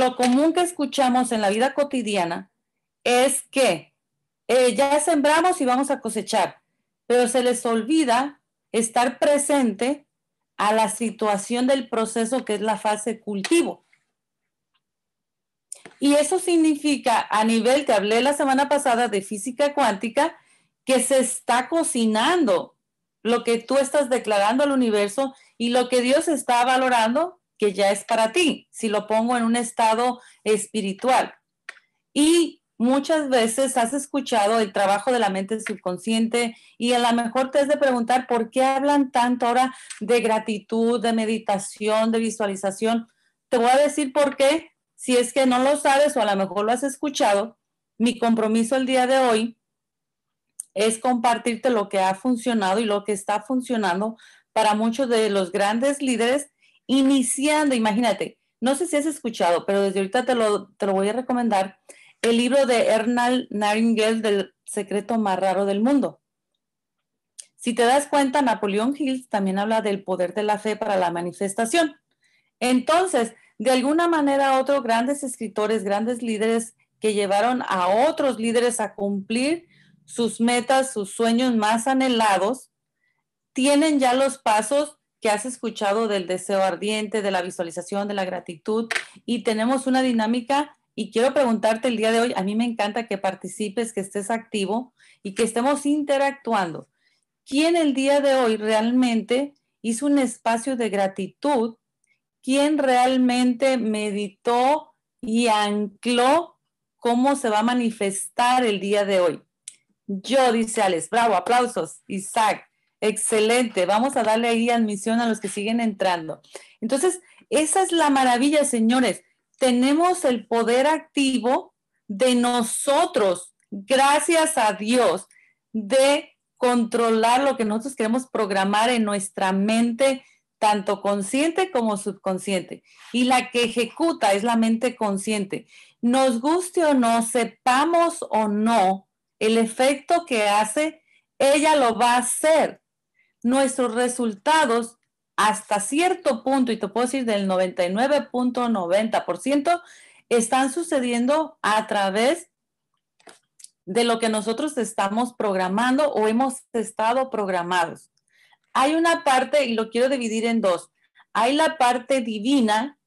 lo común que escuchamos en la vida cotidiana es que eh, ya sembramos y vamos a cosechar, pero se les olvida estar presente a la situación del proceso que es la fase cultivo. Y eso significa, a nivel, te hablé la semana pasada de física cuántica, que se está cocinando lo que tú estás declarando al universo y lo que Dios está valorando que ya es para ti, si lo pongo en un estado espiritual. Y muchas veces has escuchado el trabajo de la mente subconsciente y a lo mejor te has de preguntar por qué hablan tanto ahora de gratitud, de meditación, de visualización. Te voy a decir por qué, si es que no lo sabes o a lo mejor lo has escuchado. Mi compromiso el día de hoy es compartirte lo que ha funcionado y lo que está funcionando para muchos de los grandes líderes iniciando, imagínate, no sé si has escuchado, pero desde ahorita te lo, te lo voy a recomendar, el libro de Ernal Naringel del secreto más raro del mundo. Si te das cuenta, Napoleón Hill también habla del poder de la fe para la manifestación. Entonces, de alguna manera, otros grandes escritores, grandes líderes que llevaron a otros líderes a cumplir sus metas, sus sueños más anhelados, tienen ya los pasos que has escuchado del deseo ardiente, de la visualización, de la gratitud y tenemos una dinámica y quiero preguntarte el día de hoy, a mí me encanta que participes, que estés activo y que estemos interactuando. ¿Quién el día de hoy realmente hizo un espacio de gratitud? ¿Quién realmente meditó y ancló cómo se va a manifestar el día de hoy? Yo, dice Alex, bravo, aplausos, Isaac. Excelente, vamos a darle ahí admisión a los que siguen entrando. Entonces, esa es la maravilla, señores. Tenemos el poder activo de nosotros, gracias a Dios, de controlar lo que nosotros queremos programar en nuestra mente, tanto consciente como subconsciente. Y la que ejecuta es la mente consciente. Nos guste o no, sepamos o no el efecto que hace, ella lo va a hacer nuestros resultados hasta cierto punto, y te puedo decir del 99.90%, están sucediendo a través de lo que nosotros estamos programando o hemos estado programados. Hay una parte, y lo quiero dividir en dos. Hay la parte divina,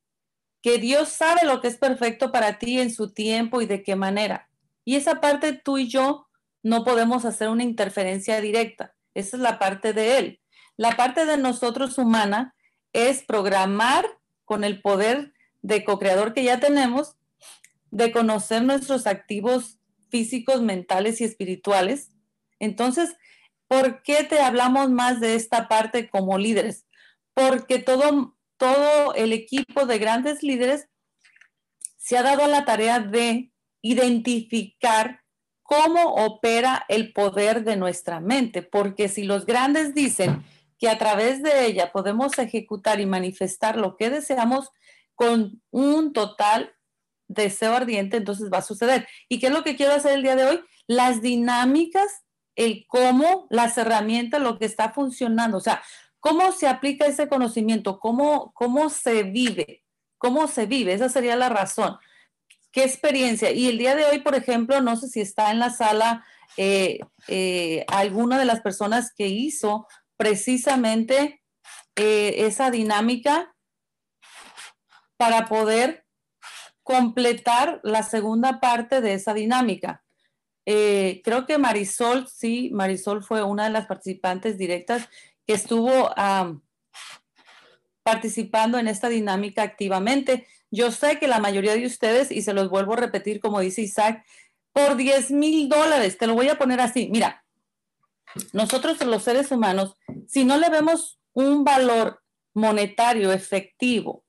que Dios sabe lo que es perfecto para ti en su tiempo y de qué manera. Y esa parte tú y yo no podemos hacer una interferencia directa. Esa es la parte de Él. La parte de nosotros humana es programar con el poder de co-creador que ya tenemos, de conocer nuestros activos físicos, mentales y espirituales. Entonces, ¿por qué te hablamos más de esta parte como líderes? Porque todo, todo el equipo de grandes líderes se ha dado a la tarea de identificar cómo opera el poder de nuestra mente, porque si los grandes dicen que a través de ella podemos ejecutar y manifestar lo que deseamos con un total deseo ardiente, entonces va a suceder. ¿Y qué es lo que quiero hacer el día de hoy? Las dinámicas, el cómo, las herramientas, lo que está funcionando, o sea, cómo se aplica ese conocimiento, cómo, cómo se vive, cómo se vive, esa sería la razón. ¿Qué experiencia? Y el día de hoy, por ejemplo, no sé si está en la sala eh, eh, alguna de las personas que hizo precisamente eh, esa dinámica para poder completar la segunda parte de esa dinámica. creo que Marisol, sí, Marisol fue una de las participantes directas que estuvo participando en esta dinámica activamente. Yo sé que la mayoría de ustedes, y se los vuelvo a repetir como dice Isaac, por 10 mil dólares, te lo voy a poner así, mira, nosotros los seres humanos, si no le vemos un valor monetario efectivo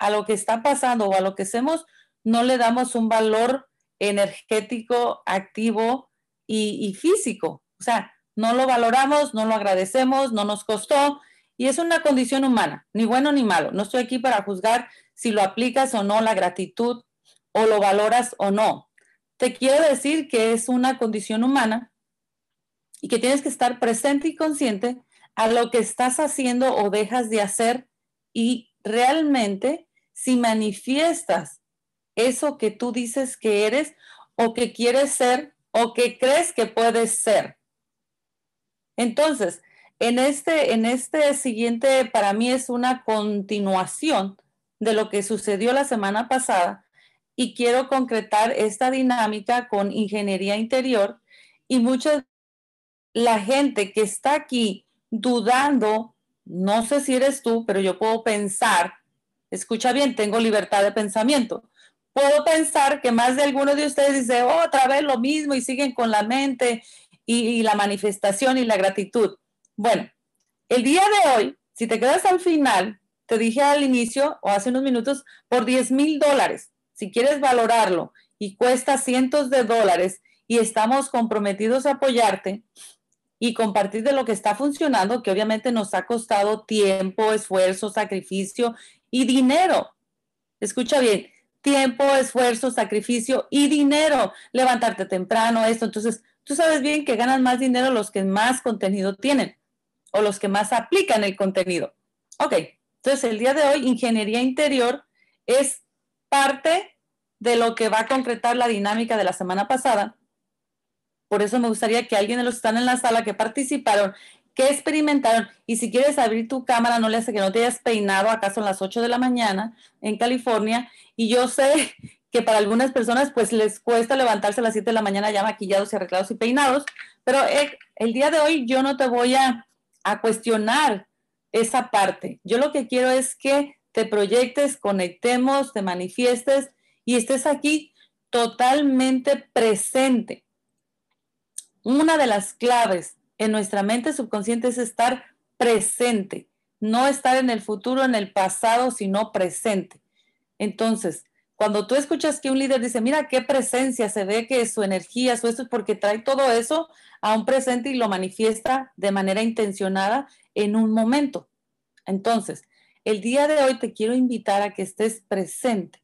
a lo que está pasando o a lo que hacemos, no le damos un valor energético, activo y, físico. O sea, no lo valoramos, no lo agradecemos, no nos costó y es una condición humana, ni bueno ni malo. No estoy aquí para juzgar si lo aplicas o no la gratitud o lo valoras o no. Te quiero decir que es una condición humana y que tienes que estar presente y consciente a lo que estás haciendo o dejas de hacer y realmente si manifiestas eso que tú dices que eres o que quieres ser o que crees que puedes ser. Entonces, en este, en este siguiente, para mí es una continuación de lo que sucedió la semana pasada y quiero concretar esta dinámica con ingeniería interior y mucha la gente que está aquí dudando, no sé si eres tú, pero yo puedo pensar, escucha bien, tengo libertad de pensamiento. Puedo pensar que más de alguno de ustedes dice otra vez lo mismo y siguen con la mente y, la manifestación y la gratitud. Bueno, el día de hoy, si te quedas al final, te dije al inicio o hace unos minutos, por 10 mil dólares, si quieres valorarlo y cuesta cientos de dólares y estamos comprometidos a apoyarte y compartir de lo que está funcionando, que obviamente nos ha costado tiempo, esfuerzo, sacrificio y dinero. Escucha bien, tiempo, esfuerzo, sacrificio y dinero. Levantarte temprano, esto. Entonces, tú sabes bien que ganan más dinero los que más contenido tienen o los que más aplican el contenido. Ok, entonces el día de hoy, ingeniería interior es parte de lo que va a concretar la dinámica de la semana pasada. Por eso me gustaría que alguien de los que están en la sala que participaron, que experimentaron, y si quieres abrir tu cámara, no le hace que no te hayas peinado, acaso en las 8 de la mañana en California, y yo sé que para algunas personas pues les cuesta levantarse a las 7 de la mañana ya maquillados y arreglados y peinados, pero eh, el día de hoy yo no te voy a, a cuestionar esa parte. Yo lo que quiero es que te proyectes, conectemos, te manifiestes y estés aquí totalmente presente. Una de las claves en nuestra mente subconsciente es estar presente, no estar en el futuro, en el pasado, sino presente. Entonces, cuando tú escuchas que un líder dice, mira qué presencia, se ve que su energía, su esto es porque trae todo eso a un presente y lo manifiesta de manera intencionada en un momento. Entonces, el día de hoy te quiero invitar a que estés presente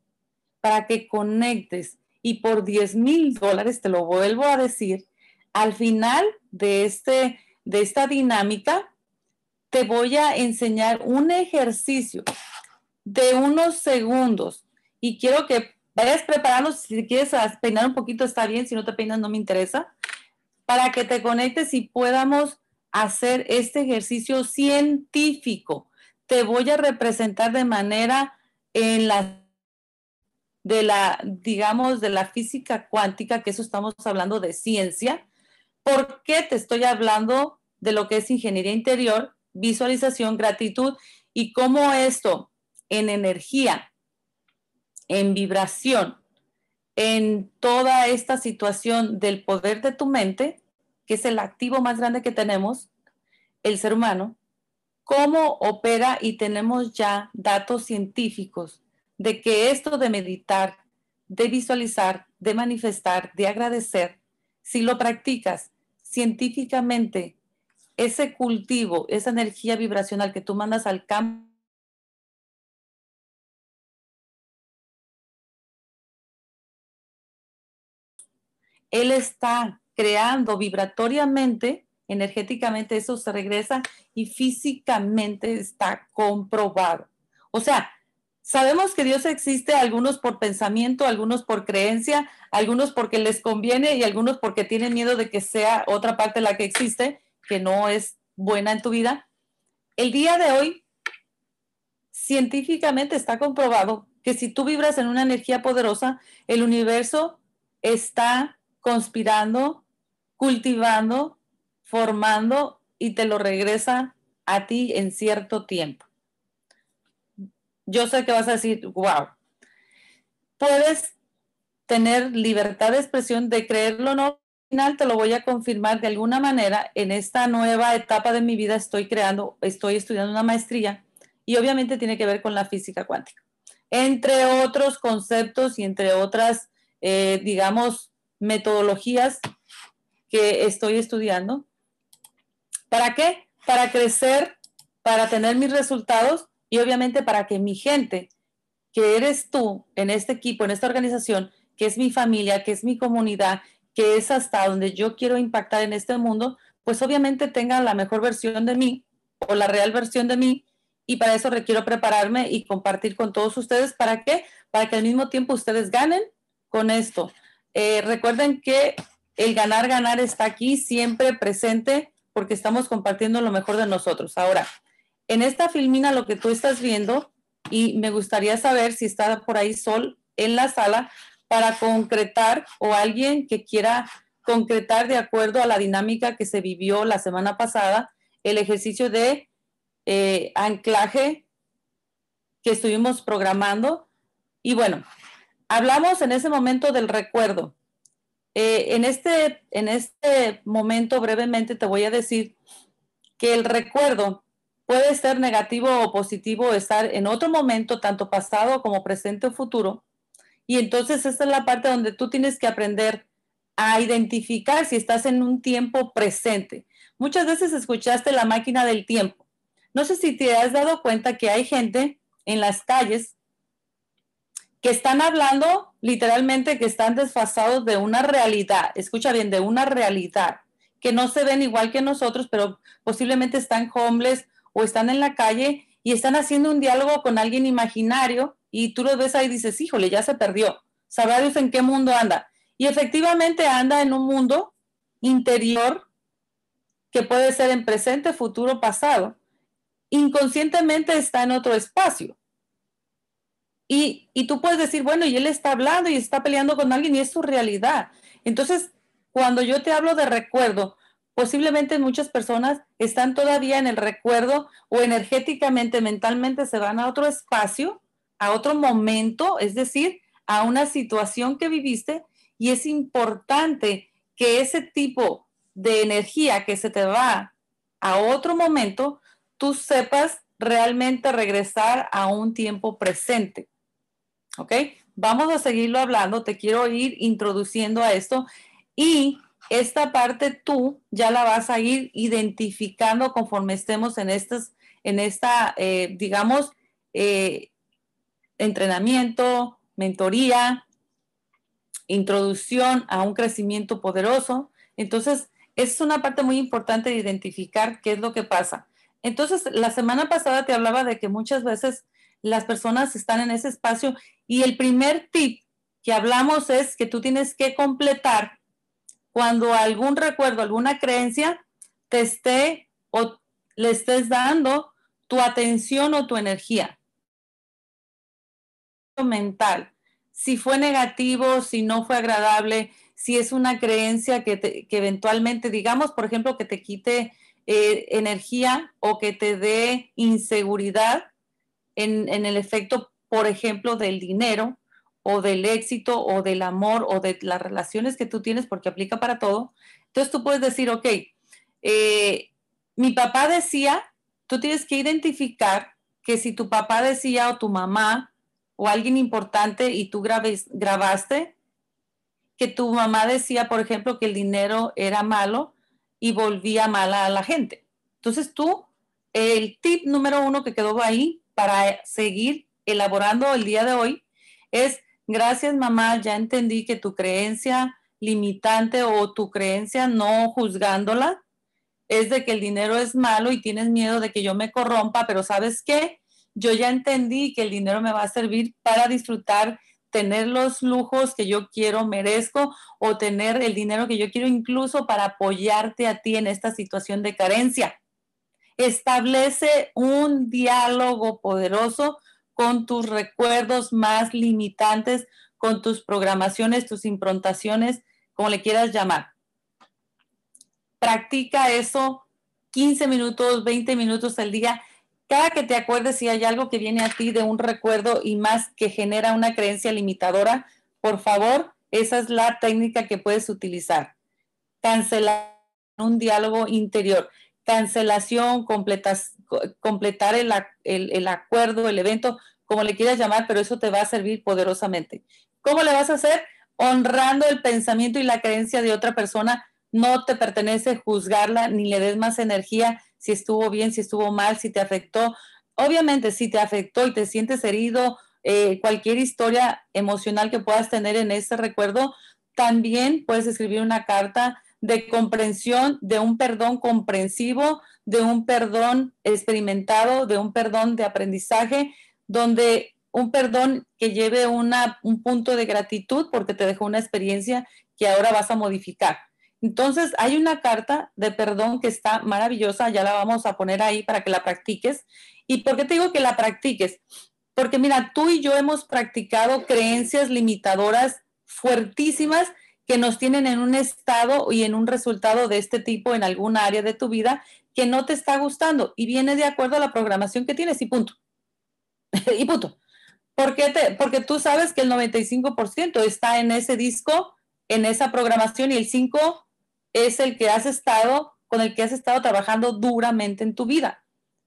para que conectes y por 10 mil dólares, te lo vuelvo a decir, al final de, este, de esta dinámica, te voy a enseñar un ejercicio de unos segundos y quiero que vayas preparando, si quieres peinar un poquito está bien, si no te peinas no me interesa, para que te conectes y podamos hacer este ejercicio científico. Te voy a representar de manera en la de la, digamos, de la física cuántica, que eso estamos hablando de ciencia. ¿Por qué te estoy hablando de lo que es ingeniería interior, visualización, gratitud y cómo esto en energía en vibración, en toda esta situación del poder de tu mente, que es el activo más grande que tenemos, el ser humano, cómo opera y tenemos ya datos científicos de que esto de meditar, de visualizar, de manifestar, de agradecer, si lo practicas científicamente, ese cultivo, esa energía vibracional que tú mandas al campo, él está creando vibratoriamente, energéticamente, eso se regresa y físicamente está comprobado. O sea, sabemos que Dios existe, algunos por pensamiento, algunos por creencia, algunos porque les conviene y algunos porque tienen miedo de que sea otra parte la que existe, que no es buena en tu vida. El día de hoy, científicamente está comprobado que si tú vibras en una energía poderosa, el universo está conspirando, cultivando, formando y te lo regresa a ti en cierto tiempo. Yo sé que vas a decir, wow, puedes tener libertad de expresión de creerlo o no. Al final te lo voy a confirmar de alguna manera. En esta nueva etapa de mi vida estoy creando, estoy estudiando una maestría y obviamente tiene que ver con la física cuántica. Entre otros conceptos y entre otras, eh, digamos, metodologías que estoy estudiando. ¿Para qué? Para crecer, para tener mis resultados y obviamente para que mi gente, que eres tú en este equipo, en esta organización, que es mi familia, que es mi comunidad, que es hasta donde yo quiero impactar en este mundo, pues obviamente tengan la mejor versión de mí o la real versión de mí y para eso requiero prepararme y compartir con todos ustedes. ¿Para qué? Para que al mismo tiempo ustedes ganen con esto. Eh, recuerden que el ganar, ganar está aquí siempre presente porque estamos compartiendo lo mejor de nosotros. Ahora, en esta filmina lo que tú estás viendo, y me gustaría saber si está por ahí Sol en la sala para concretar o alguien que quiera concretar de acuerdo a la dinámica que se vivió la semana pasada, el ejercicio de eh, anclaje que estuvimos programando. Y bueno, hablamos en ese momento del recuerdo. Eh, en, este, en este momento brevemente te voy a decir que el recuerdo puede ser negativo o positivo, estar en otro momento, tanto pasado como presente o futuro. Y entonces esta es la parte donde tú tienes que aprender a identificar si estás en un tiempo presente. Muchas veces escuchaste la máquina del tiempo. No sé si te has dado cuenta que hay gente en las calles que están hablando literalmente que están desfasados de una realidad, escucha bien, de una realidad, que no se ven igual que nosotros, pero posiblemente están homeless o están en la calle y están haciendo un diálogo con alguien imaginario y tú lo ves ahí y dices, híjole, ya se perdió, sabrá Dios en qué mundo anda. Y efectivamente anda en un mundo interior que puede ser en presente, futuro, pasado. Inconscientemente está en otro espacio. Y, tú puedes decir, bueno, y él está hablando y está peleando con alguien y es su realidad. Entonces, cuando yo te hablo de recuerdo, posiblemente muchas personas están todavía en el recuerdo o energéticamente, mentalmente se van a otro espacio, a otro momento, es decir, a una situación que viviste y es importante que ese tipo de energía que se te va a otro momento, tú sepas realmente regresar a un tiempo presente. ¿Ok? Vamos a seguirlo hablando, te quiero ir introduciendo a esto y esta parte tú ya la vas a ir identificando conforme estemos en, estas, en esta, eh, digamos, eh, entrenamiento, mentoría, introducción a un crecimiento poderoso. Entonces, es una parte muy importante de identificar qué es lo que pasa. Entonces, la semana pasada te hablaba de que muchas veces las personas están en ese espacio y el primer tip que hablamos es que tú tienes que completar cuando algún recuerdo, alguna creencia te esté o le estés dando tu atención o tu energía mental. Si fue negativo, si no fue agradable, si es una creencia que, eventualmente, digamos, por ejemplo, que te quite eh, energía o que te dé inseguridad en, el efecto, por ejemplo, del dinero, o del éxito o del amor o de las relaciones que tú tienes, porque aplica para todo. Entonces tú puedes decir, ok, eh, mi papá decía, tú tienes que identificar que si tu papá decía o tu mamá o alguien importante y tú grabaste, que tu mamá decía, por ejemplo, que el dinero era malo y volvía mala a la gente. Entonces tú, el tip número uno que quedó ahí para seguir elaborando el día de hoy es Gracias, mamá, ya entendí que tu creencia limitante o tu creencia no juzgándola es de que el dinero es malo y tienes miedo de que yo me corrompa, pero ¿sabes qué? Yo ya entendí que el dinero me va a servir para disfrutar, tener los lujos que yo quiero, merezco, o tener el dinero que yo quiero incluso para apoyarte a ti en esta situación de carencia. Establece un diálogo poderoso con tus recuerdos más limitantes, con tus programaciones, tus improntaciones, como le quieras llamar. Practica eso 15 minutos, 20 minutos al día. Cada que te acuerdes si hay algo que viene a ti de un recuerdo y más que genera una creencia limitadora, por favor, esa es la técnica que puedes utilizar. Cancelar un diálogo interior. Cancelación, completas, completar el, el, acuerdo, el evento, como le quieras llamar, pero eso te va a servir poderosamente. ¿Cómo le vas a hacer? Honrando el pensamiento y la creencia de otra persona. No te pertenece juzgarla ni le des más energía si estuvo bien, si estuvo mal, si te afectó. Obviamente, si te afectó y te sientes herido, eh, cualquier historia emocional que puedas tener en ese recuerdo, también puedes escribir una carta de comprensión, de un perdón comprensivo, de un perdón experimentado, de un perdón de aprendizaje, donde un perdón que lleve una, un punto de gratitud porque te dejó una experiencia que ahora vas a modificar. Entonces, hay una carta de perdón que está maravillosa, ya la vamos a poner ahí para que la practiques. ¿Y por qué te digo que la practiques? Porque mira, tú y yo hemos practicado creencias limitadoras fuertísimas que nos tienen en un estado y en un resultado de este tipo en alguna área de tu vida que no te está gustando y viene de acuerdo a la programación que tienes y punto. y punto. ¿Por qué te, porque tú sabes que el 95% está en ese disco, en esa programación y el 5% es el que has estado, con el que has estado trabajando duramente en tu vida.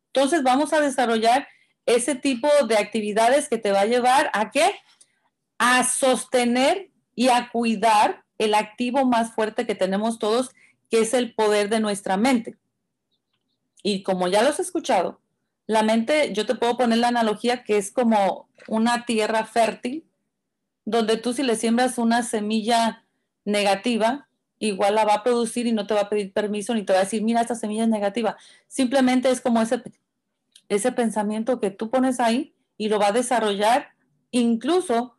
Entonces vamos a desarrollar ese tipo de actividades que te va a llevar a qué? A sostener y a cuidar el activo más fuerte que tenemos todos, que es el poder de nuestra mente. Y como ya lo has escuchado, la mente, yo te puedo poner la analogía que es como una tierra fértil, donde tú si le siembras una semilla negativa, igual la va a producir y no te va a pedir permiso ni te va a decir, mira, esta semilla es negativa. Simplemente es como ese, ese pensamiento que tú pones ahí y lo va a desarrollar, incluso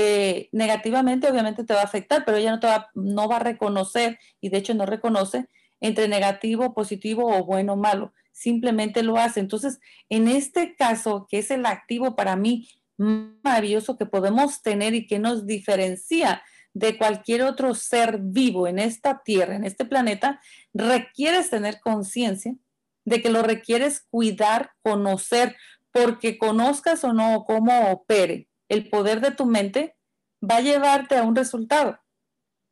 eh, negativamente obviamente te va a afectar, pero ella no, te va, no va a reconocer y de hecho no reconoce entre negativo, positivo o bueno o malo simplemente lo hace. Entonces, en este caso, que es el activo para mí maravilloso que podemos tener y que nos diferencia de cualquier otro ser vivo en esta tierra, en este planeta, requieres tener conciencia de que lo requieres cuidar, conocer, porque conozcas o no cómo opere el poder de tu mente, va a llevarte a un resultado.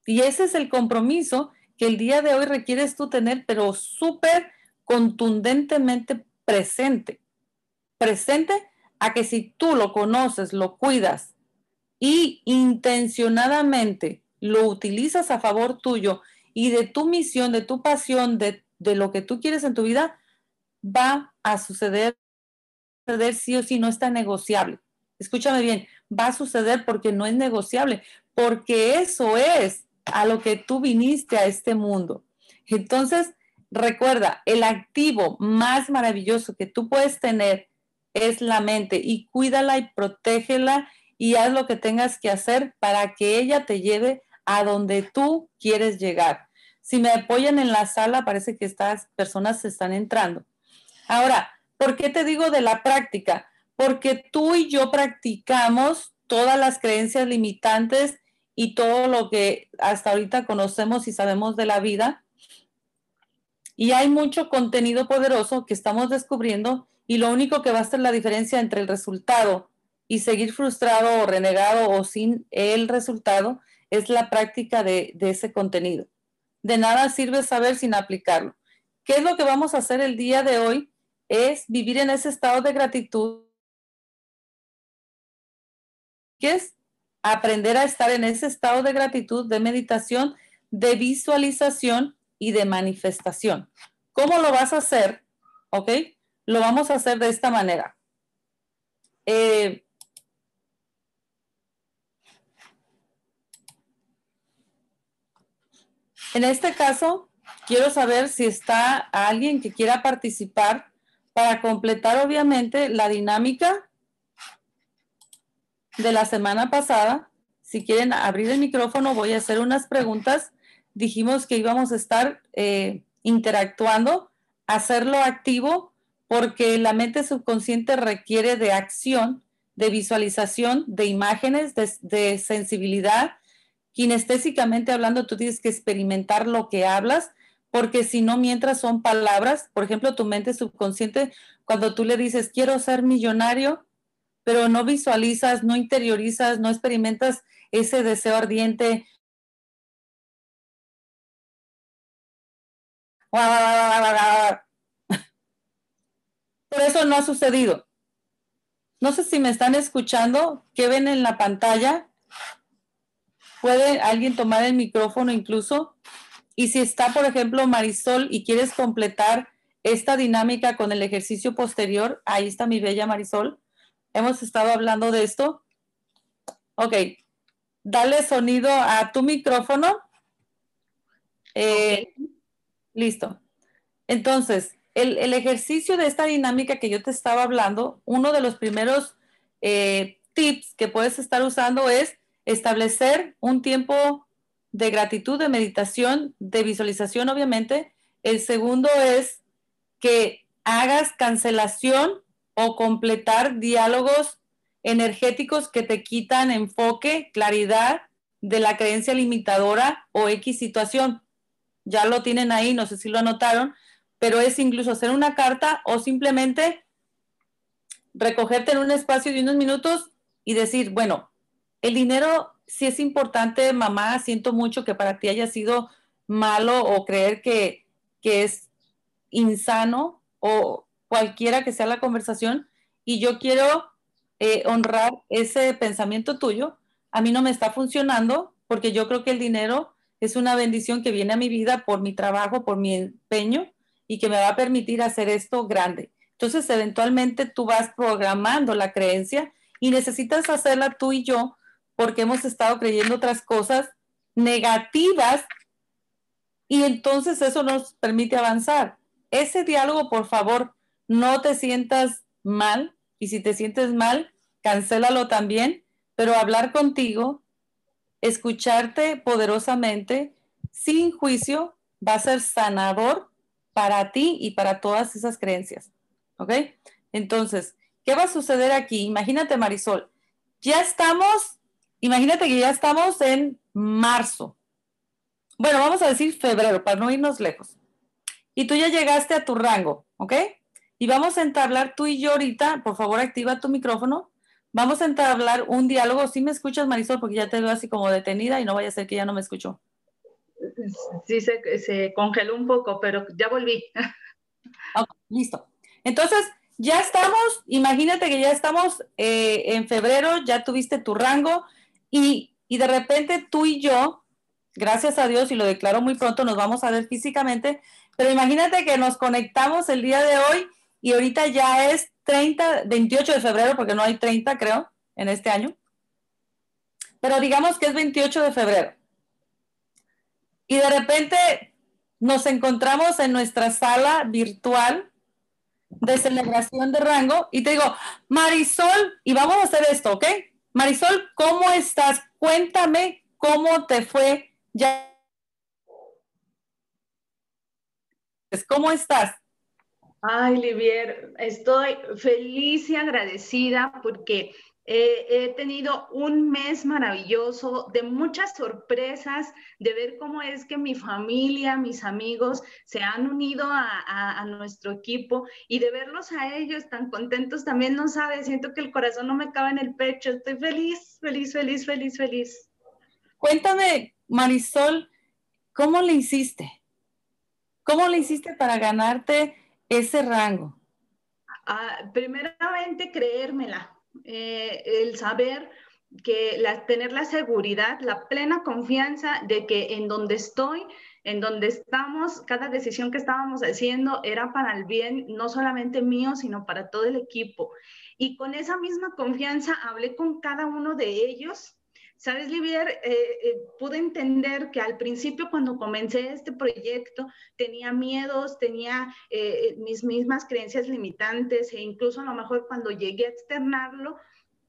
Y ese es el compromiso que el día de hoy requieres tú tener, pero súper contundentemente presente. Presente a que si tú lo conoces, lo cuidas y intencionadamente lo utilizas a favor tuyo y de tu misión, de tu pasión, de, lo que tú quieres en tu vida, va a suceder, suceder sí o sí, no está negociable. Escúchame bien, va a suceder porque no es negociable, porque eso es a lo que tú viniste a este mundo. Entonces, Recuerda, el activo más maravilloso que tú puedes tener es la mente y cuídala y protégela y haz lo que tengas que hacer para que ella te lleve a donde tú quieres llegar. Si me apoyan en la sala, parece que estas personas se están entrando. Ahora, ¿por qué te digo de la práctica? Porque tú y yo practicamos todas las creencias limitantes y todo lo que hasta ahorita conocemos y sabemos de la vida y hay mucho contenido poderoso que estamos descubriendo y lo único que va a ser la diferencia entre el resultado y seguir frustrado o renegado o sin el resultado es la práctica de, de ese contenido. De nada sirve saber sin aplicarlo. ¿Qué es lo que vamos a hacer el día de hoy? Es vivir en ese estado de gratitud. ¿Qué es? Aprender a estar en ese estado de gratitud, de meditación, de visualización y de manifestación. ¿Cómo lo vas a hacer? ¿Ok? Lo vamos a hacer de esta manera. Eh, en este caso, quiero saber si está alguien que quiera participar para completar, obviamente, la dinámica de la semana pasada. Si quieren abrir el micrófono, voy a hacer unas preguntas dijimos que íbamos a estar eh, interactuando, hacerlo activo, porque la mente subconsciente requiere de acción, de visualización, de imágenes, de, de sensibilidad. Kinestésicamente hablando, tú tienes que experimentar lo que hablas, porque si no, mientras son palabras, por ejemplo, tu mente subconsciente, cuando tú le dices, quiero ser millonario, pero no visualizas, no interiorizas, no experimentas ese deseo ardiente, Por eso no ha sucedido. No sé si me están escuchando, ¿qué ven en la pantalla? ¿Puede alguien tomar el micrófono incluso? Y si está, por ejemplo, Marisol y quieres completar esta dinámica con el ejercicio posterior, ahí está mi bella Marisol. Hemos estado hablando de esto. Ok, dale sonido a tu micrófono Eh, listo. Entonces, el, ejercicio de esta dinámica que yo te estaba hablando, uno de los primeros eh, tips que puedes estar usando es establecer un tiempo de gratitud, de meditación, de visualización, obviamente. El segundo es que hagas cancelación o completar diálogos energéticos que te quitan enfoque, claridad de la creencia limitadora o X situación. Ya lo tienen ahí, no sé si lo anotaron, pero es incluso hacer una carta o simplemente recogerte en un espacio de unos minutos y decir, bueno, el dinero sí es importante, mamá, siento mucho que para ti haya sido malo o creer que, es insano o cualquiera que sea la conversación y yo quiero eh, honrar ese pensamiento tuyo. A mí no me está funcionando porque yo creo que el dinero es una bendición que viene a mi vida por mi trabajo, por mi empeño y que me va a permitir hacer esto grande. Entonces, eventualmente tú vas programando la creencia y necesitas hacerla tú y yo porque hemos estado creyendo otras cosas negativas y entonces eso nos permite avanzar. Ese diálogo, por favor, no te sientas mal y si te sientes mal, cancélalo también, pero hablar contigo, escucharte poderosamente, sin juicio, va a ser sanador para ti y para todas esas creencias. ¿Ok? Entonces, ¿qué va a suceder aquí? Imagínate, Marisol, ya estamos, imagínate que ya estamos en marzo. Bueno, vamos a decir febrero, para no irnos lejos. Y tú ya llegaste a tu rango, ¿ok? Y vamos a entablar tú y yo ahorita, por favor, activa tu micrófono. Vamos a entablar un diálogo. Si me escuchas, Marisol, porque ya te veo así como detenida y no vaya a ser que ya no me escuchó. Sí, se, congeló un poco, pero ya volví. listo. Entonces, ya estamos, imagínate que ya estamos eh, en febrero, ya tuviste tu rango y, y de repente tú y yo, gracias a Dios, y lo declaro muy pronto, nos vamos a ver físicamente, pero imagínate que nos conectamos el día de hoy y ahorita ya es 30, 28 de febrero, porque no hay 30, creo, en este año. Pero digamos que es 28 de febrero y de repente nos encontramos en nuestra sala virtual de celebración de rango y te digo, Marisol, y vamos a hacer esto, ¿ok? Marisol, ¿cómo estás? Cuéntame cómo te fue ya. ¿Cómo estás? Ay, Livier, estoy feliz y agradecida porque he tenido un mes maravilloso de muchas sorpresas, de ver cómo es que mi familia, mis amigos se han unido a, nuestro equipo y de verlos a ellos tan contentos también, no sabes, siento que el corazón no me cabe en el pecho. Estoy feliz, feliz, feliz, feliz, feliz. Cuéntame, Marisol, ¿cómo le hiciste? ¿Cómo le hiciste para ganarte ese rango? Ah, primeramente, creérmela eh, el saber que la, tener la seguridad, la plena confianza de que en donde estoy, en donde estamos, cada decisión que estábamos haciendo era para el bien no solamente mío, sino para todo el equipo. Y con esa misma confianza hablé con cada uno de ellos. Sabes, Livier, eh, eh, pude entender que al principio cuando comencé este proyecto tenía miedos, tenía mis mismas creencias limitantes e incluso a lo mejor cuando llegué a externarlo,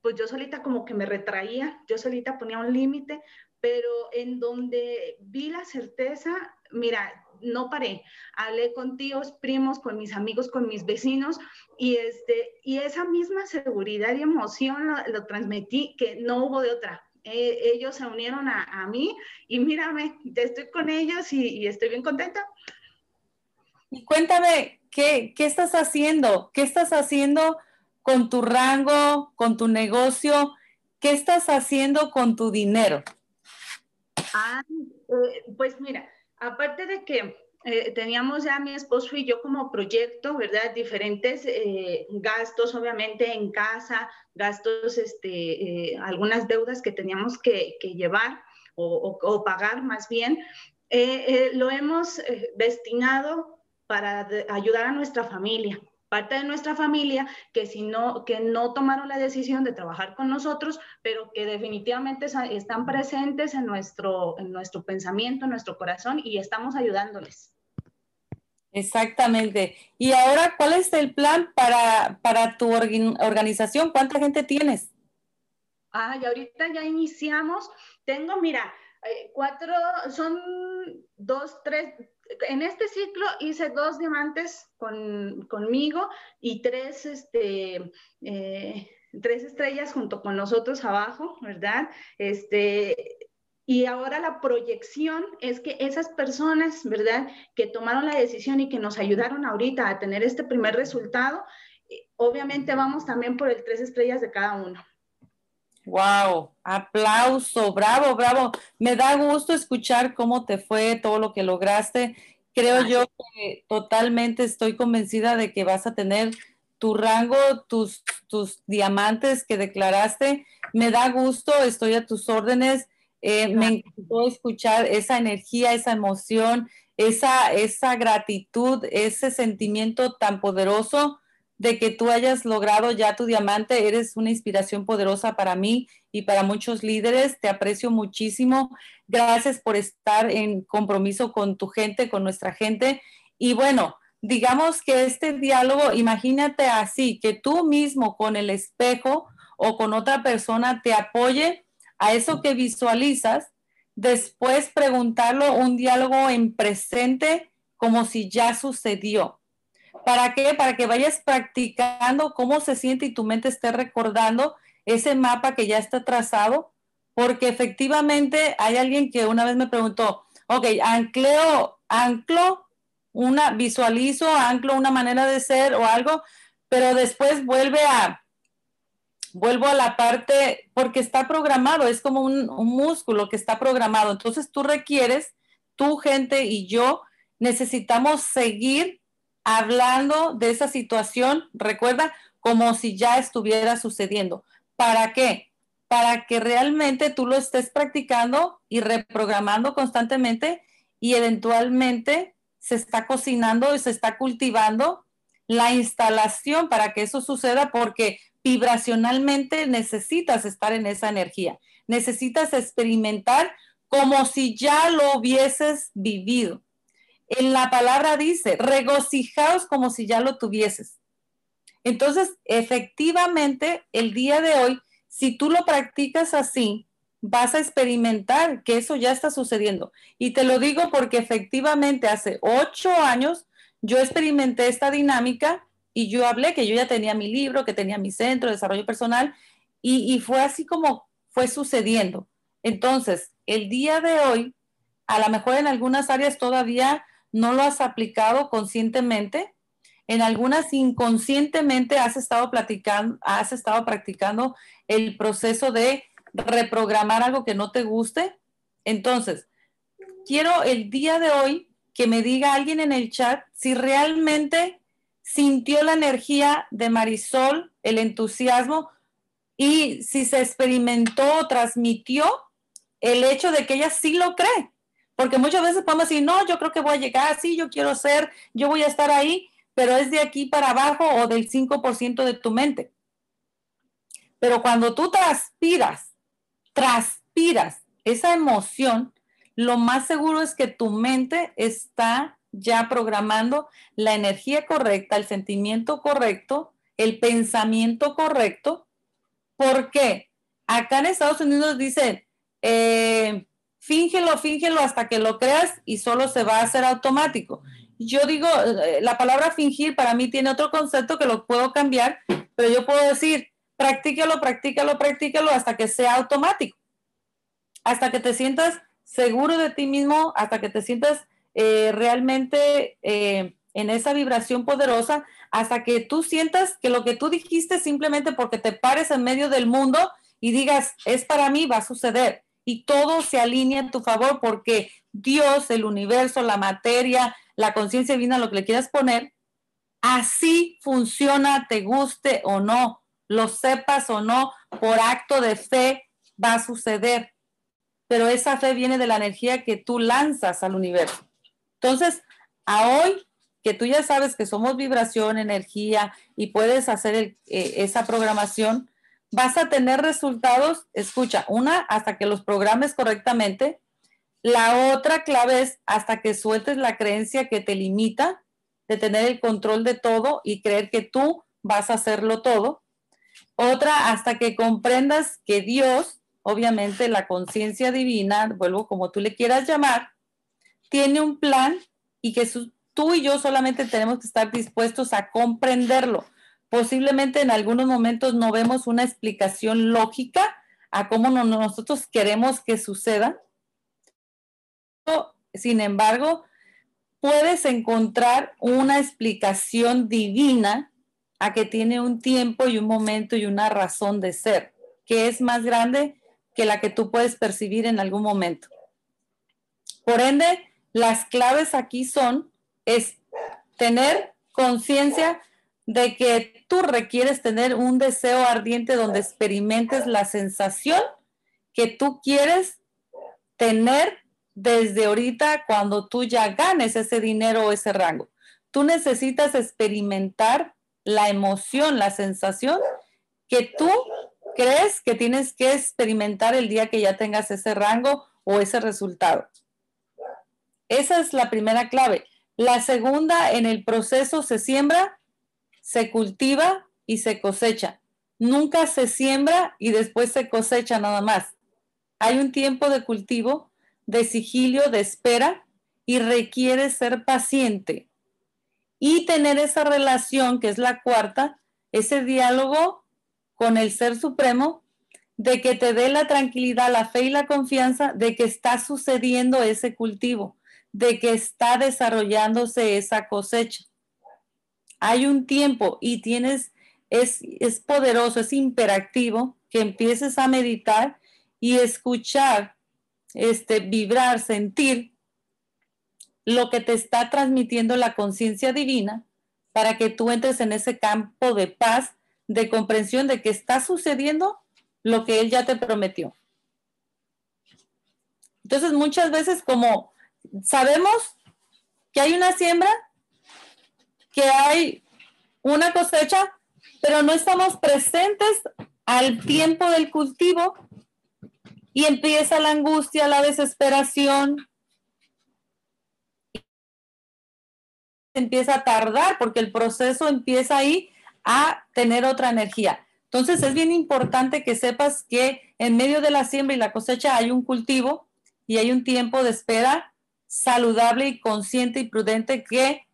pues yo solita como que me retraía, yo solita ponía un límite, pero en donde vi la certeza, mira, no paré. Hablé con tíos, primos, con mis amigos, con mis vecinos y, este, y esa misma seguridad y emoción lo, transmití que no hubo de otra. Eh, ellos se unieron a, mí y mírame, estoy con ellos y, estoy bien contenta. Y cuéntame, ¿qué, ¿qué estás haciendo? ¿Qué estás haciendo con tu rango, con tu negocio? ¿Qué estás haciendo con tu dinero? Ah, eh, pues mira, aparte de que eh, teníamos ya mi esposo y yo como proyecto, ¿verdad? Diferentes eh, gastos, obviamente, en casa, gastos, este, algunas deudas que teníamos que, llevar o, pagar más bien. lo hemos destinado para ayudar a nuestra familia parte de nuestra familia que si no que no tomaron la decisión de trabajar con nosotros, pero que definitivamente están presentes en nuestro en nuestro pensamiento, en nuestro corazón y estamos ayudándoles. Exactamente. Y ahora, ¿cuál es el plan para, para tu organización? ¿Cuánta gente tienes? Ah, y ahorita ya iniciamos. Tengo, mira, cuatro, son dos, tres, en este ciclo hice dos diamantes con, conmigo y tres, este, eh, tres estrellas junto con nosotros abajo, ¿verdad? Este, y ahora la proyección es que esas personas, ¿verdad? Que tomaron la decisión y que nos ayudaron ahorita a tener este primer resultado, eh, obviamente vamos también por el tres estrellas de cada uno. Wow, aplauso, bravo, bravo. Me da gusto escuchar cómo te fue, todo lo que lograste. Creo yo que totalmente estoy convencida de que vas a tener tu rango, tus, tus diamantes que declaraste. Me da gusto, estoy a tus órdenes. Eh, me encantó escuchar esa energía, esa emoción, esa, esa gratitud, ese sentimiento tan poderoso de que tú hayas logrado ya tu diamante. Eres una inspiración poderosa para mí y para muchos líderes. Te aprecio muchísimo. Gracias por estar en compromiso con tu gente, con nuestra gente. Y bueno, digamos que este diálogo, imagínate así, que tú mismo con el espejo o con otra persona te apoye a eso que visualizas, después preguntarlo un diálogo en presente como si ya sucedió. ¿Para qué? Para que vayas practicando cómo se siente y tu mente esté recordando ese mapa que ya está trazado, porque efectivamente hay alguien que una vez me preguntó, ok, ancleo, anclo una, visualizo, anclo una manera de ser o algo, pero después vuelve a, vuelvo a la parte, porque está programado, es como un, un músculo que está programado. Entonces tú requieres, tu gente y yo necesitamos seguir hablando de esa situación, recuerda, como si ya estuviera sucediendo. ¿Para qué? Para que realmente tú lo estés practicando y reprogramando constantemente y eventualmente se está cocinando y se está cultivando la instalación para que eso suceda porque vibracionalmente necesitas estar en esa energía, necesitas experimentar como si ya lo hubieses vivido. En la palabra dice, regocijaos como si ya lo tuvieses. Entonces, efectivamente, el día de hoy, si tú lo practicas así, vas a experimentar que eso ya está sucediendo. Y te lo digo porque efectivamente hace ocho años yo experimenté esta dinámica y yo hablé que yo ya tenía mi libro, que tenía mi centro de desarrollo personal y, y fue así como fue sucediendo. Entonces, el día de hoy, a lo mejor en algunas áreas todavía no lo has aplicado conscientemente, en algunas inconscientemente has estado platicando, has estado practicando el proceso de reprogramar algo que no te guste. Entonces, quiero el día de hoy que me diga alguien en el chat si realmente sintió la energía de Marisol, el entusiasmo, y si se experimentó, transmitió el hecho de que ella sí lo cree. Porque muchas veces podemos decir, no, yo creo que voy a llegar así, yo quiero ser, yo voy a estar ahí, pero es de aquí para abajo o del 5% de tu mente. Pero cuando tú transpiras, transpiras esa emoción, lo más seguro es que tu mente está ya programando la energía correcta, el sentimiento correcto, el pensamiento correcto. ¿Por qué? Acá en Estados Unidos dicen, eh, fíngelo, fíngelo hasta que lo creas y solo se va a hacer automático. Yo digo, eh, la palabra fingir para mí tiene otro concepto que lo puedo cambiar, pero yo puedo decir, practícalo, practícalo, practícalo hasta que sea automático, hasta que te sientas seguro de ti mismo, hasta que te sientas eh, realmente eh, en esa vibración poderosa, hasta que tú sientas que lo que tú dijiste simplemente porque te pares en medio del mundo y digas, es para mí, va a suceder y todo se alinea en tu favor porque Dios, el universo, la materia, la conciencia divina, lo que le quieras poner, así funciona, te guste o no, lo sepas o no, por acto de fe va a suceder. Pero esa fe viene de la energía que tú lanzas al universo. Entonces, a hoy que tú ya sabes que somos vibración, energía y puedes hacer eh, esa programación, vas a tener resultados, escucha, una, hasta que los programes correctamente. La otra clave es hasta que sueltes la creencia que te limita de tener el control de todo y creer que tú vas a hacerlo todo. Otra, hasta que comprendas que Dios, obviamente la conciencia divina, vuelvo como tú le quieras llamar, tiene un plan y que tú y yo solamente tenemos que estar dispuestos a comprenderlo. Posiblemente en algunos momentos no vemos una explicación lógica a cómo nosotros queremos que suceda. Sin embargo, puedes encontrar una explicación divina a que tiene un tiempo y un momento y una razón de ser, que es más grande que la que tú puedes percibir en algún momento. Por ende, las claves aquí son, es tener conciencia de que tú requieres tener un deseo ardiente donde experimentes la sensación que tú quieres tener desde ahorita cuando tú ya ganes ese dinero o ese rango. Tú necesitas experimentar la emoción, la sensación que tú crees que tienes que experimentar el día que ya tengas ese rango o ese resultado. Esa es la primera clave. La segunda, en el proceso se siembra, se cultiva y se cosecha. Nunca se siembra y después se cosecha nada más. Hay un tiempo de cultivo, de sigilio, de espera y requiere ser paciente y tener esa relación, que es la cuarta, ese diálogo con el Ser Supremo, de que te dé la tranquilidad, la fe y la confianza de que está sucediendo ese cultivo de que está desarrollándose esa cosecha. Hay un tiempo y tienes, es, es poderoso, es imperativo que empieces a meditar y escuchar, este, vibrar, sentir lo que te está transmitiendo la conciencia divina para que tú entres en ese campo de paz, de comprensión de que está sucediendo lo que él ya te prometió. Entonces, muchas veces como sabemos que hay una siembra, que hay una cosecha, pero no estamos presentes al tiempo del cultivo y empieza la angustia, la desesperación. Empieza a tardar porque el proceso empieza ahí a tener otra energía. Entonces es bien importante que sepas que en medio de la siembra y la cosecha hay un cultivo y hay un tiempo de espera saludable y consciente y prudente que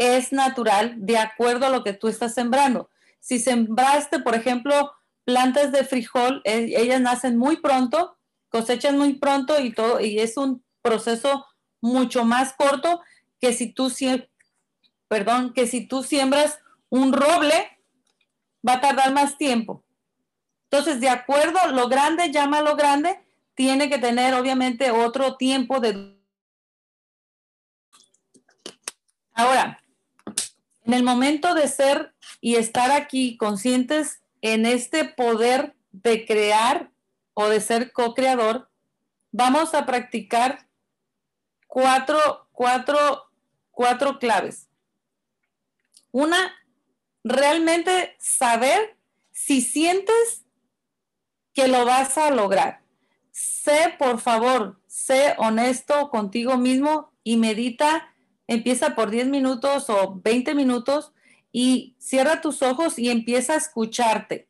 es natural de acuerdo a lo que tú estás sembrando. Si sembraste, por ejemplo, plantas de frijol, e, ellas nacen muy pronto, cosechan muy pronto y todo, y es un proceso mucho más corto que si tú, perdón, que si tú siembras un roble, va a tardar más tiempo. Entonces, de acuerdo, lo grande llama lo grande, tiene que tener obviamente otro tiempo de Ahora, en el momento de ser y estar aquí conscientes en este poder de crear o de ser co-creador, vamos a practicar cuatro, cuatro, cuatro claves. Una, realmente saber si sientes que lo vas a lograr. Sé, por favor, sé honesto contigo mismo y medita Empieza por 10 minutos o 20 minutos y cierra tus ojos y empieza a escucharte.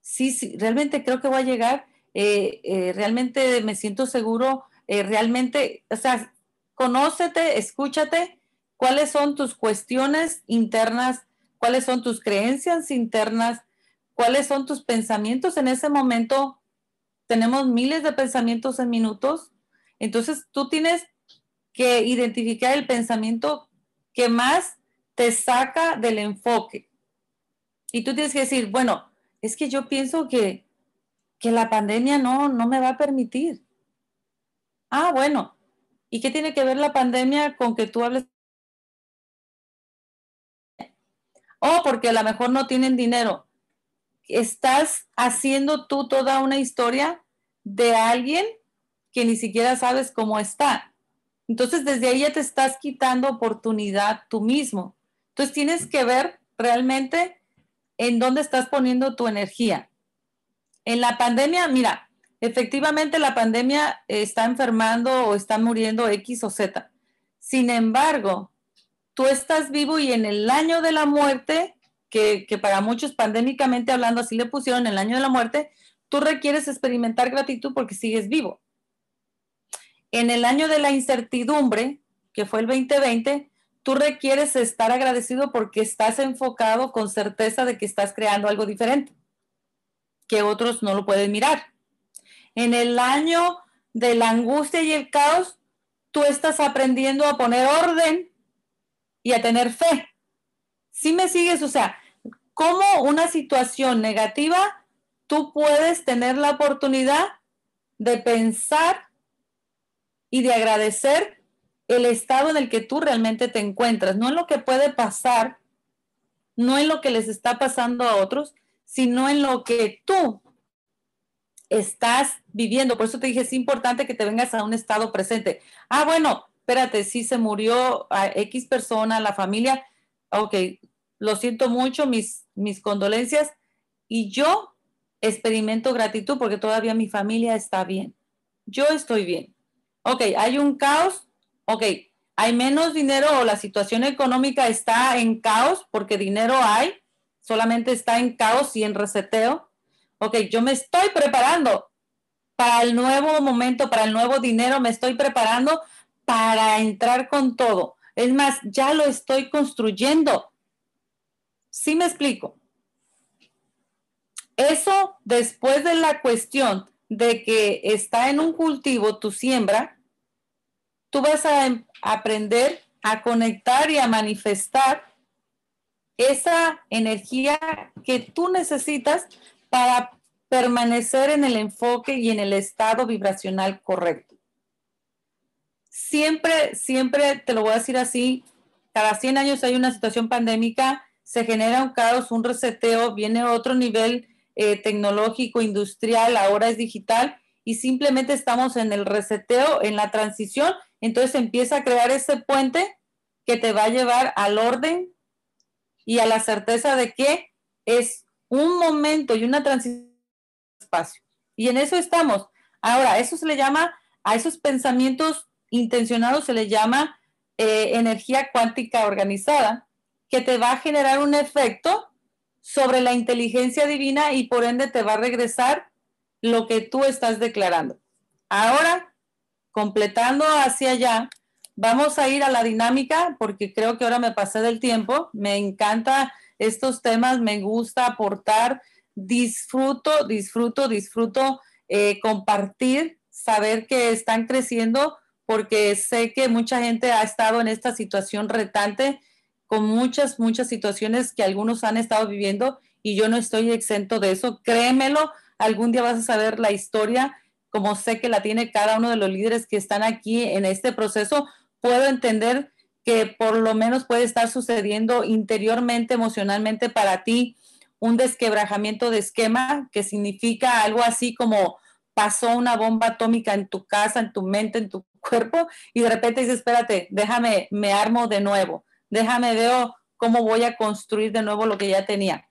Sí, sí, realmente creo que voy a llegar, eh, eh, realmente me siento seguro, eh, realmente, o sea, conócete, escúchate, cuáles son tus cuestiones internas, cuáles son tus creencias internas, cuáles son tus pensamientos en ese momento. Tenemos miles de pensamientos en minutos. Entonces, tú tienes que identificar el pensamiento que más te saca del enfoque. Y tú tienes que decir, bueno, es que yo pienso que, que la pandemia no, no me va a permitir. Ah, bueno. ¿Y qué tiene que ver la pandemia con que tú hables? Oh, porque a lo mejor no tienen dinero. Estás haciendo tú toda una historia de alguien que ni siquiera sabes cómo está. Entonces, desde ahí ya te estás quitando oportunidad tú mismo. Entonces, tienes que ver realmente en dónde estás poniendo tu energía. En la pandemia, mira, efectivamente la pandemia está enfermando o está muriendo X o Z. Sin embargo, tú estás vivo y en el año de la muerte, que, que para muchos pandémicamente hablando así le pusieron el año de la muerte, tú requieres experimentar gratitud porque sigues vivo. En el año de la incertidumbre, que fue el 2020, tú requieres estar agradecido porque estás enfocado con certeza de que estás creando algo diferente, que otros no lo pueden mirar. En el año de la angustia y el caos, tú estás aprendiendo a poner orden y a tener fe. Si me sigues? O sea, ¿cómo una situación negativa tú puedes tener la oportunidad de pensar y de agradecer el estado en el que tú realmente te encuentras, no en lo que puede pasar, no en lo que les está pasando a otros, sino en lo que tú estás viviendo. Por eso te dije, es importante que te vengas a un estado presente. Ah, bueno, espérate, si se murió a X persona, la familia, ok, lo siento mucho, mis, mis condolencias, y yo experimento gratitud porque todavía mi familia está bien. Yo estoy bien. Ok, hay un caos, ok, hay menos dinero o la situación económica está en caos porque dinero hay, solamente está en caos y en reseteo. Ok, yo me estoy preparando para el nuevo momento, para el nuevo dinero, me estoy preparando para entrar con todo. Es más, ya lo estoy construyendo. ¿Sí me explico? Eso después de la cuestión de que está en un cultivo tu siembra, tú vas a em, aprender a conectar y a manifestar esa energía que tú necesitas para permanecer en el enfoque y en el estado vibracional correcto. Siempre, siempre te lo voy a decir así, cada 100 años hay una situación pandémica, se genera un caos, un reseteo, viene otro nivel eh, tecnológico, industrial, ahora es digital y simplemente estamos en el reseteo, en la transición, entonces empieza a crear ese puente que te va a llevar al orden y a la certeza de que es un momento y una transición espacio. Y en eso estamos. Ahora, eso se le llama, a esos pensamientos intencionados se le llama eh, energía cuántica organizada, que te va a generar un efecto sobre la inteligencia divina y por ende te va a regresar lo que tú estás declarando. Ahora, completando hacia allá, vamos a ir a la dinámica porque creo que ahora me pasé del tiempo. Me encanta estos temas, me gusta aportar, disfruto, disfruto, disfruto eh, compartir, saber que están creciendo porque sé que mucha gente ha estado en esta situación retante con muchas, muchas situaciones que algunos han estado viviendo y yo no estoy exento de eso. Créemelo, algún día vas a saber la historia, como sé que la tiene cada uno de los líderes que están aquí en este proceso. Puedo entender que por lo menos puede estar sucediendo interiormente, emocionalmente para ti un desquebrajamiento de esquema, que significa algo así como pasó una bomba atómica en tu casa, en tu mente, en tu cuerpo, y de repente dices, espérate, déjame, me armo de nuevo déjame veo cómo voy a construir de nuevo lo que ya tenía.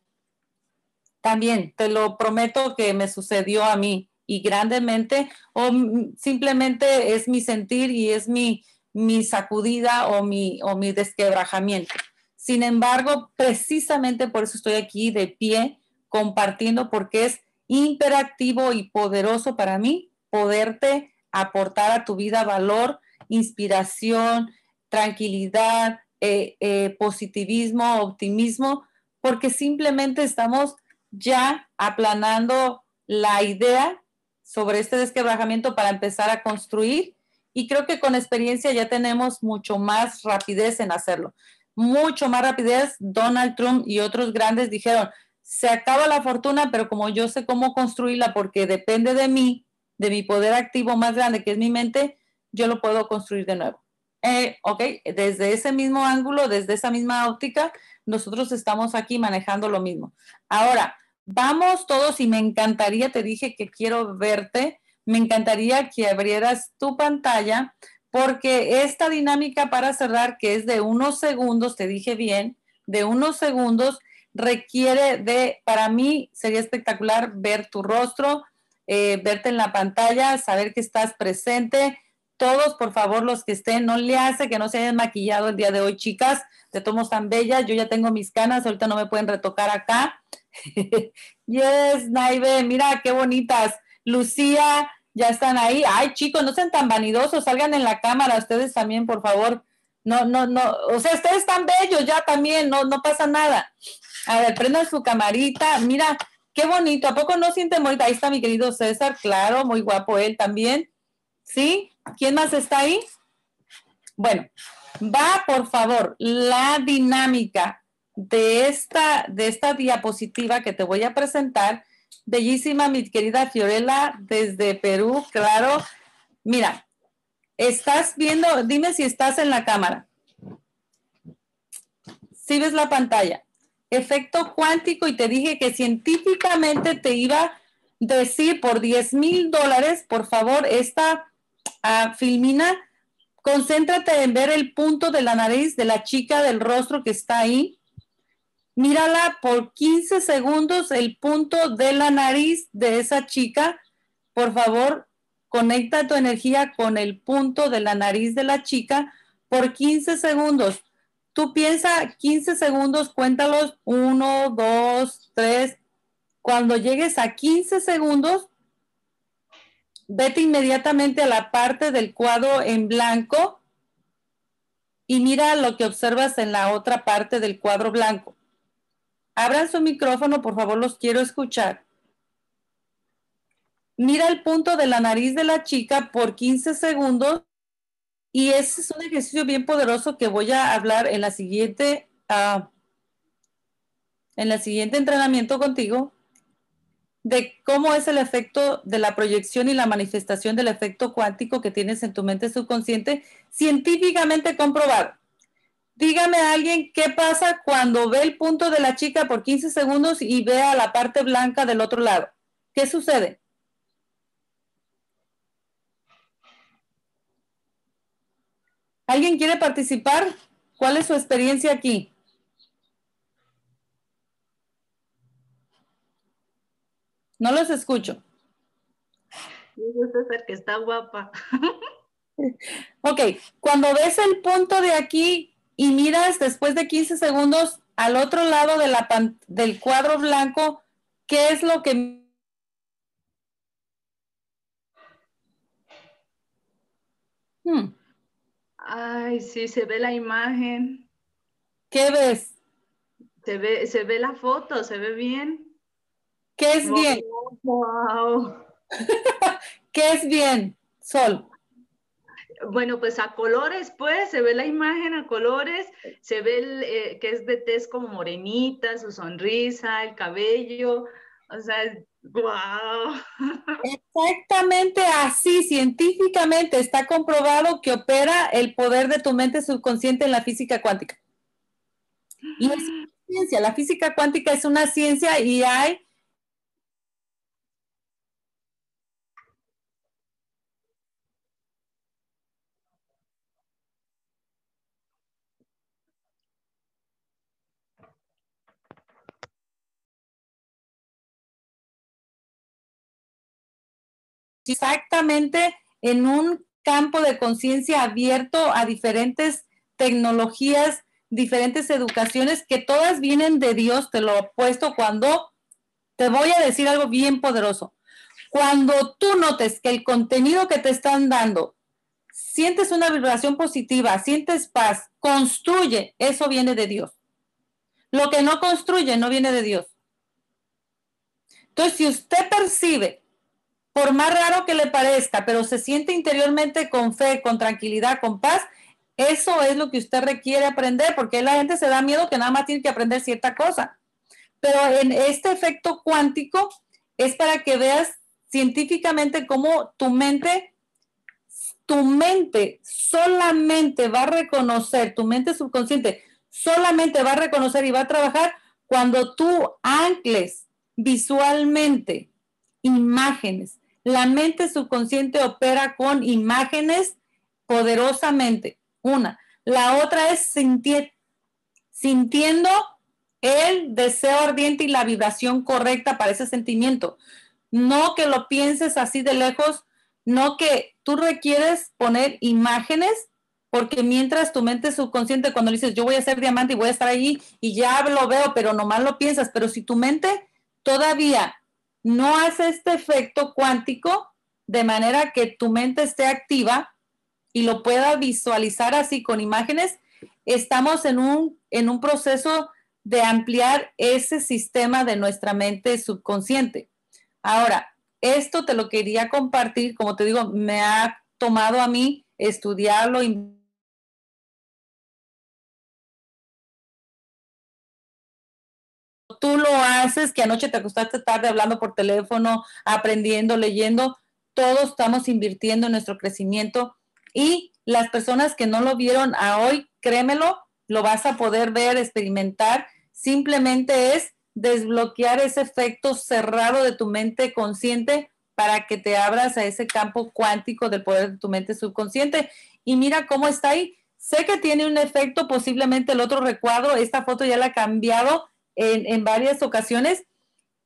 También te lo prometo que me sucedió a mí y grandemente o simplemente es mi sentir y es mi, mi sacudida o mi, o mi desquebrajamiento. Sin embargo, precisamente por eso estoy aquí de pie compartiendo porque es imperativo y poderoso para mí poderte aportar a tu vida valor, inspiración, tranquilidad, eh, eh, positivismo, optimismo, porque simplemente estamos ya aplanando la idea sobre este desquebrajamiento para empezar a construir y creo que con experiencia ya tenemos mucho más rapidez en hacerlo. Mucho más rapidez. Donald Trump y otros grandes dijeron, se acaba la fortuna, pero como yo sé cómo construirla porque depende de mí, de mi poder activo más grande que es mi mente, yo lo puedo construir de nuevo. Eh, ok, desde ese mismo ángulo, desde esa misma óptica, nosotros estamos aquí manejando lo mismo. Ahora, vamos todos y me encantaría, te dije que quiero verte, me encantaría que abrieras tu pantalla porque esta dinámica para cerrar, que es de unos segundos, te dije bien, de unos segundos, requiere de, para mí sería espectacular ver tu rostro, eh, verte en la pantalla, saber que estás presente. Todos, por favor, los que estén, no le hace que no se hayan maquillado el día de hoy, chicas. Te tomo tan bellas, yo ya tengo mis canas, ahorita no me pueden retocar acá. yes, Naive, mira qué bonitas. Lucía, ya están ahí. Ay, chicos, no sean tan vanidosos, salgan en la cámara, ustedes también, por favor. No, no, no, o sea, ustedes están bellos ya también, no, no pasa nada. A ver, prendan su camarita. Mira, qué bonito. ¿A poco no sienten bonita? Ahí está mi querido César, claro, muy guapo él también. ¿Sí? ¿Quién más está ahí? Bueno, va por favor la dinámica de esta, de esta diapositiva que te voy a presentar. Bellísima, mi querida Fiorella, desde Perú, claro. Mira, estás viendo, dime si estás en la cámara. Si ves la pantalla efecto cuántico y te dije que científicamente te iba a decir por 10 mil dólares, por favor, esta filmina, concéntrate en ver el punto de la nariz de la chica del rostro que está ahí. Mírala por 15 segundos el punto de la nariz de esa chica. Por favor, conecta tu energía con el punto de la nariz de la chica por 15 segundos. Tú piensa 15 segundos, cuéntalos, 1, 2, 3. Cuando llegues a 15 segundos, vete inmediatamente a la parte del cuadro en blanco y mira lo que observas en la otra parte del cuadro blanco. Abran su micrófono, por favor, los quiero escuchar. Mira el punto de la nariz de la chica por 15 segundos y ese es un ejercicio bien poderoso que voy a hablar en la siguiente, uh, en la siguiente entrenamiento contigo, de cómo es el efecto de la proyección y la manifestación del efecto cuántico que tienes en tu mente subconsciente, científicamente comprobado. Dígame a alguien qué pasa cuando ve el punto de la chica por 15 segundos y ve a la parte blanca del otro lado. ¿Qué sucede? ¿Alguien quiere participar? ¿Cuál es su experiencia aquí? No los escucho. César, que está guapa. ok, cuando ves el punto de aquí y miras después de 15 segundos al otro lado de la del cuadro blanco, ¿qué es lo que... Hmm. Ay, sí, se ve la imagen. ¿Qué ves? Se ve, se ve la foto, se ve bien. ¿Qué es bien? Wow. ¿Qué es bien, Sol? Bueno, pues a colores, pues, se ve la imagen a colores, se ve eh, que es de tez como morenita, su sonrisa, el cabello, o sea, Wow. Exactamente así, científicamente está comprobado que opera el poder de tu mente subconsciente en la física cuántica. Y es una ciencia, la física cuántica es una ciencia y hay exactamente en un campo de conciencia abierto a diferentes tecnologías, diferentes educaciones que todas vienen de Dios, te lo he puesto cuando te voy a decir algo bien poderoso. Cuando tú notes que el contenido que te están dando, sientes una vibración positiva, sientes paz, construye, eso viene de Dios. Lo que no construye no viene de Dios. Entonces, si usted percibe por más raro que le parezca, pero se siente interiormente con fe, con tranquilidad, con paz, eso es lo que usted requiere aprender, porque la gente se da miedo que nada más tiene que aprender cierta cosa. Pero en este efecto cuántico es para que veas científicamente cómo tu mente, tu mente solamente va a reconocer, tu mente subconsciente solamente va a reconocer y va a trabajar cuando tú ancles visualmente imágenes, la mente subconsciente opera con imágenes poderosamente. Una. La otra es sentir, sintiendo el deseo ardiente y la vibración correcta para ese sentimiento. No que lo pienses así de lejos, no que tú requieres poner imágenes, porque mientras tu mente subconsciente, cuando dices yo voy a ser diamante y voy a estar ahí y ya lo veo, pero nomás lo piensas, pero si tu mente todavía no hace este efecto cuántico de manera que tu mente esté activa y lo pueda visualizar así con imágenes, estamos en un, en un proceso de ampliar ese sistema de nuestra mente subconsciente. Ahora, esto te lo quería compartir, como te digo, me ha tomado a mí estudiarlo. Tú lo haces, que anoche te acostaste tarde hablando por teléfono, aprendiendo, leyendo, todos estamos invirtiendo en nuestro crecimiento y las personas que no lo vieron a hoy, créemelo, lo vas a poder ver, experimentar. Simplemente es desbloquear ese efecto cerrado de tu mente consciente para que te abras a ese campo cuántico del poder de tu mente subconsciente. Y mira cómo está ahí. Sé que tiene un efecto, posiblemente el otro recuadro, esta foto ya la ha cambiado en, varias ocasiones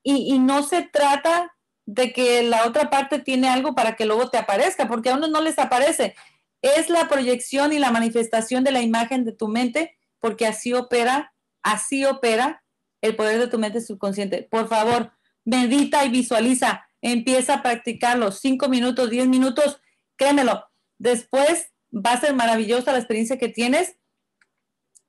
y, y, no se trata de que la otra parte tiene algo para que luego te aparezca, porque a uno no les aparece. Es la proyección y la manifestación de la imagen de tu mente, porque así opera, así opera el poder de tu mente subconsciente. Por favor, medita y visualiza. Empieza a practicarlo. Cinco minutos, diez minutos, créemelo. Después va a ser maravillosa la experiencia que tienes.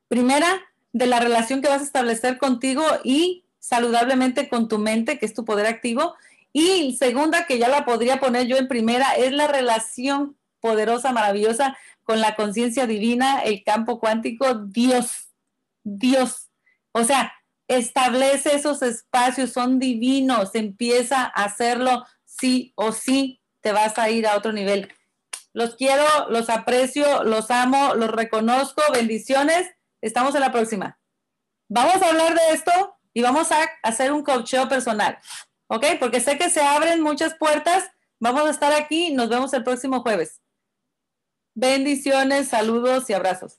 Primera, de la relación que vas a establecer contigo y saludablemente con tu mente, que es tu poder activo. Y segunda, que ya la podría poner yo en primera, es la relación poderosa, maravillosa con la conciencia divina, el campo cuántico, Dios, Dios. O sea, establece esos espacios, son divinos, empieza a hacerlo sí o sí, te vas a ir a otro nivel. Los quiero, los aprecio, los amo, los reconozco, bendiciones. Estamos en la próxima. Vamos a hablar de esto y vamos a hacer un coacheo personal, ¿ok? Porque sé que se abren muchas puertas. Vamos a estar aquí. Nos vemos el próximo jueves. Bendiciones, saludos y abrazos.